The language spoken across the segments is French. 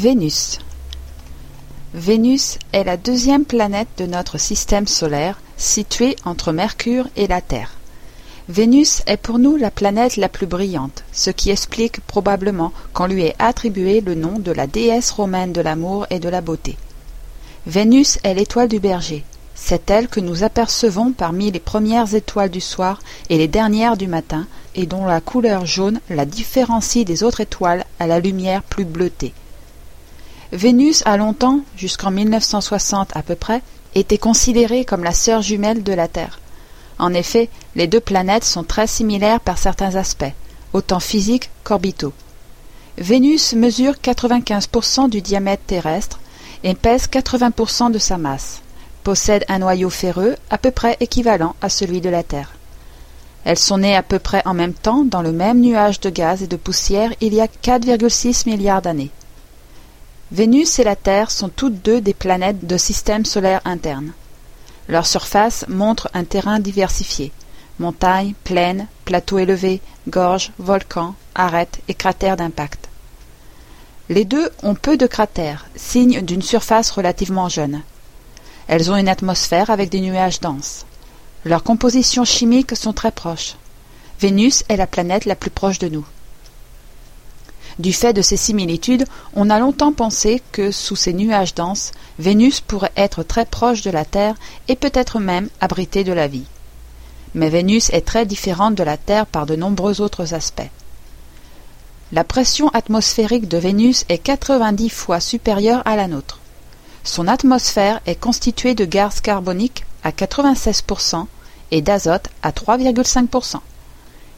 Vénus Vénus est la deuxième planète de notre système solaire, située entre Mercure et la Terre. Vénus est pour nous la planète la plus brillante, ce qui explique probablement qu'on lui ait attribué le nom de la déesse romaine de l'amour et de la beauté. Vénus est l'étoile du berger, c'est elle que nous apercevons parmi les premières étoiles du soir et les dernières du matin, et dont la couleur jaune la différencie des autres étoiles à la lumière plus bleutée. Vénus a longtemps, jusqu'en 1960 à peu près, été considérée comme la sœur jumelle de la Terre. En effet, les deux planètes sont très similaires par certains aspects, autant physiques qu'orbitaux. Vénus mesure 95% du diamètre terrestre et pèse 80% de sa masse, possède un noyau ferreux à peu près équivalent à celui de la Terre. Elles sont nées à peu près en même temps dans le même nuage de gaz et de poussière il y a 4,6 milliards d'années. Vénus et la Terre sont toutes deux des planètes de système solaire interne. Leur surface montre un terrain diversifié montagnes, plaines, plateaux élevés, gorges, volcans, arêtes et cratères d'impact. Les deux ont peu de cratères, signe d'une surface relativement jeune. Elles ont une atmosphère avec des nuages denses. Leurs compositions chimiques sont très proches. Vénus est la planète la plus proche de nous. Du fait de ces similitudes, on a longtemps pensé que, sous ces nuages denses, Vénus pourrait être très proche de la Terre et peut-être même abritée de la vie. Mais Vénus est très différente de la Terre par de nombreux autres aspects. La pression atmosphérique de Vénus est 90 fois supérieure à la nôtre. Son atmosphère est constituée de gaz carbonique à 96% et d'azote à 3,5%.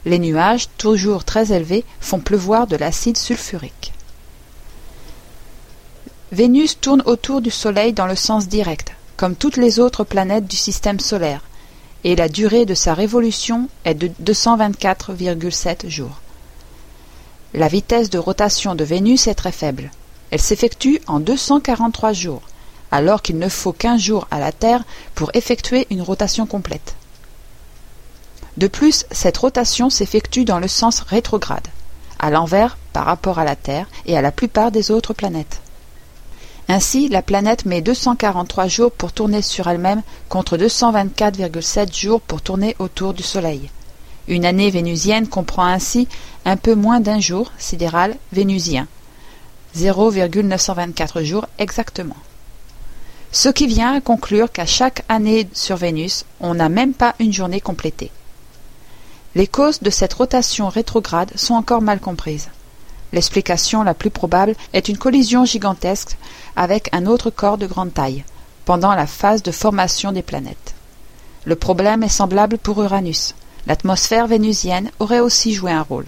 Les nuages, toujours très élevés, font pleuvoir de l'acide sulfurique. Vénus tourne autour du Soleil dans le sens direct, comme toutes les autres planètes du système solaire, et la durée de sa révolution est de 224,7 jours. La vitesse de rotation de Vénus est très faible. Elle s'effectue en 243 jours, alors qu'il ne faut qu'un jour à la Terre pour effectuer une rotation complète. De plus, cette rotation s'effectue dans le sens rétrograde, à l'envers par rapport à la Terre et à la plupart des autres planètes. Ainsi, la planète met 243 jours pour tourner sur elle-même contre 224,7 jours pour tourner autour du Soleil. Une année vénusienne comprend ainsi un peu moins d'un jour sidéral vénusien, 0,924 jours exactement. Ce qui vient à conclure qu'à chaque année sur Vénus, on n'a même pas une journée complétée. Les causes de cette rotation rétrograde sont encore mal comprises. L'explication la plus probable est une collision gigantesque avec un autre corps de grande taille, pendant la phase de formation des planètes. Le problème est semblable pour Uranus. L'atmosphère vénusienne aurait aussi joué un rôle.